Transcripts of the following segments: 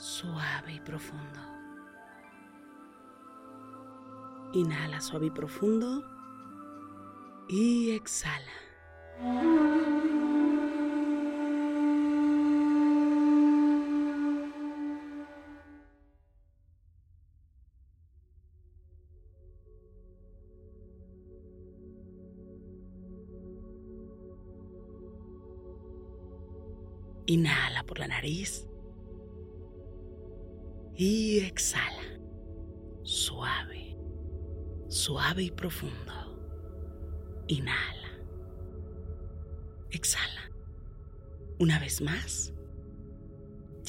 suave y profundo. Inhala suave y profundo. Y exhala. Inhala por la nariz y exhala, suave, suave y profundo. Inhala, exhala. Una vez más,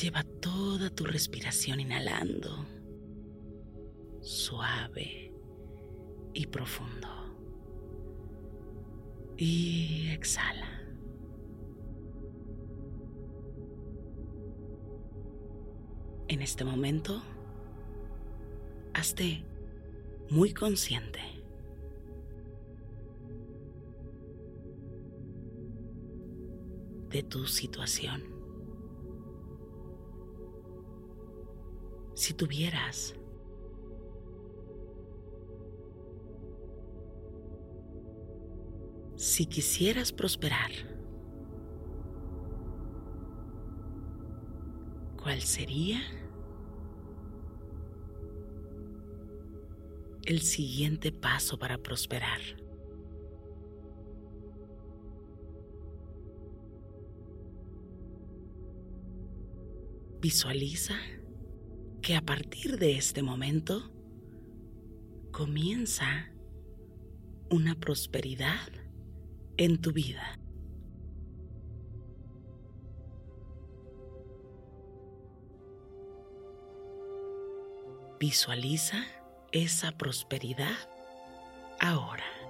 lleva toda tu respiración inhalando, suave y profundo. Y exhala. En este momento, hazte muy consciente. de tu situación. Si tuvieras si quisieras prosperar, ¿cuál sería el siguiente paso para prosperar. Visualiza que a partir de este momento comienza una prosperidad en tu vida. Visualiza esa prosperidad ahora.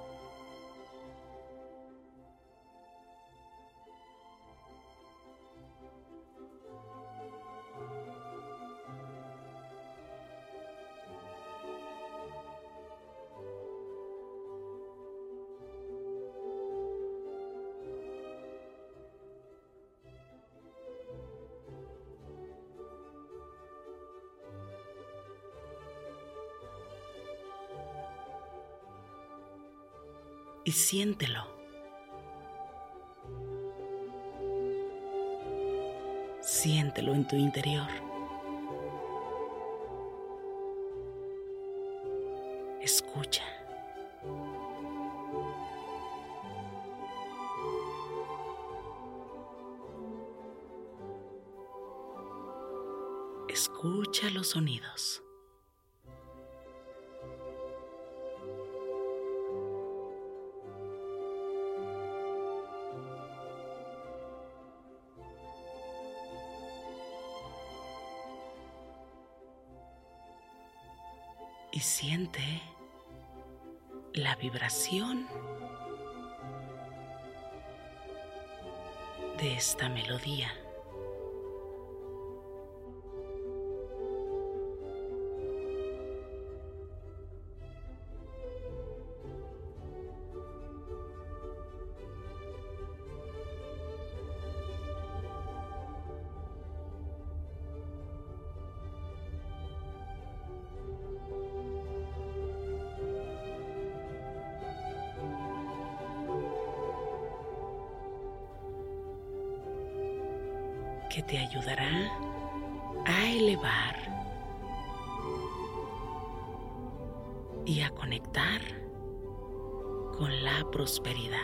siéntelo. Siéntelo en tu interior. Escucha. Escucha los sonidos. De esta melodía. Que te ayudará a elevar y a conectar con la prosperidad.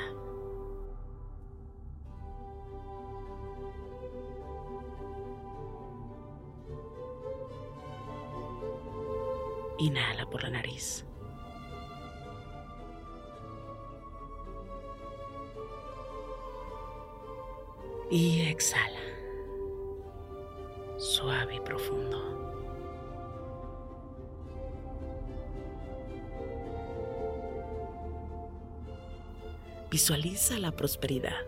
Inhala por la nariz. Y exhala suave y profundo. Visualiza la prosperidad.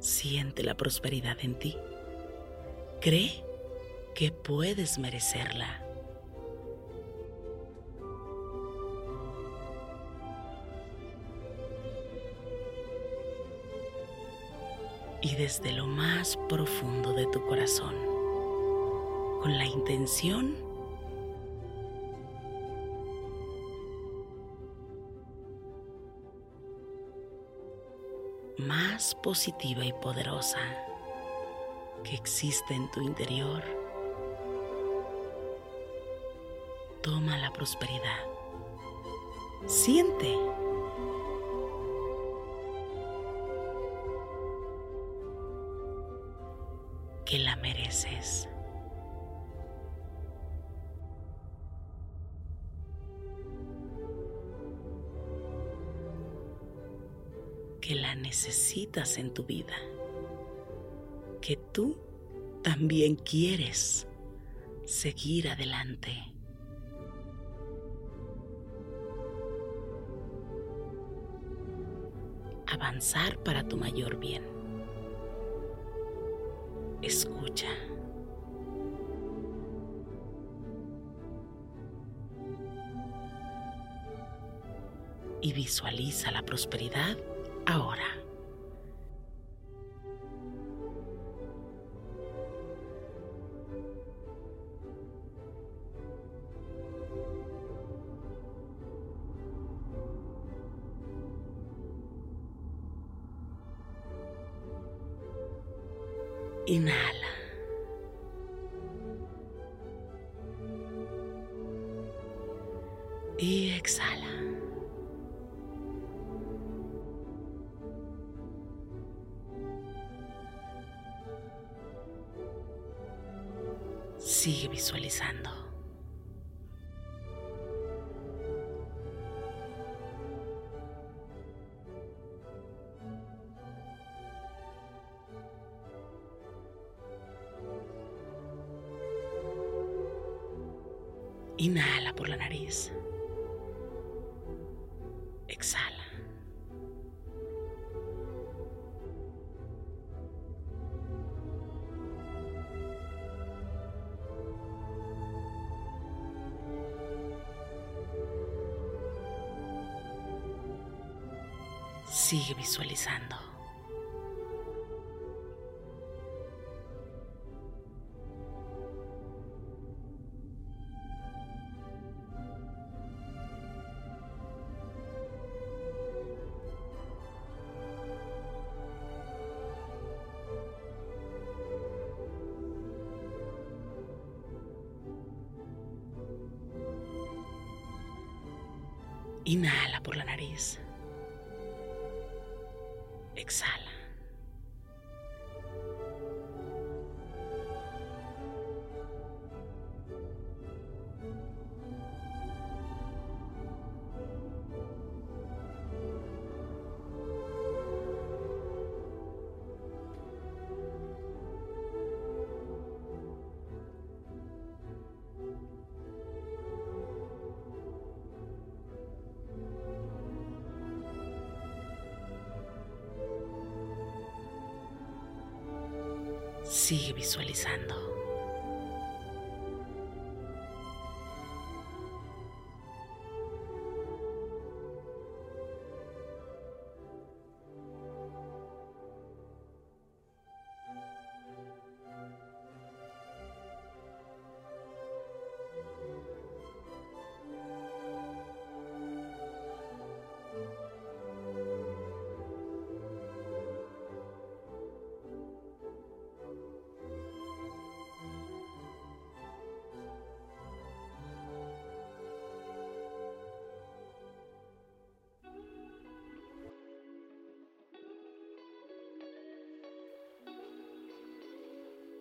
Siente la prosperidad en ti. Cree que puedes merecerla. y desde lo más profundo de tu corazón, con la intención más positiva y poderosa que existe en tu interior, toma la prosperidad. Siente que la mereces. Que la necesitas en tu vida, que tú también quieres seguir adelante. Avanzar para tu mayor bien escucha. Y visualiza la prosperidad ahora. Inhala. Y exhala. Visualizando. Inhala por la nariz. Inhala por la nariz. Sigue visualizando.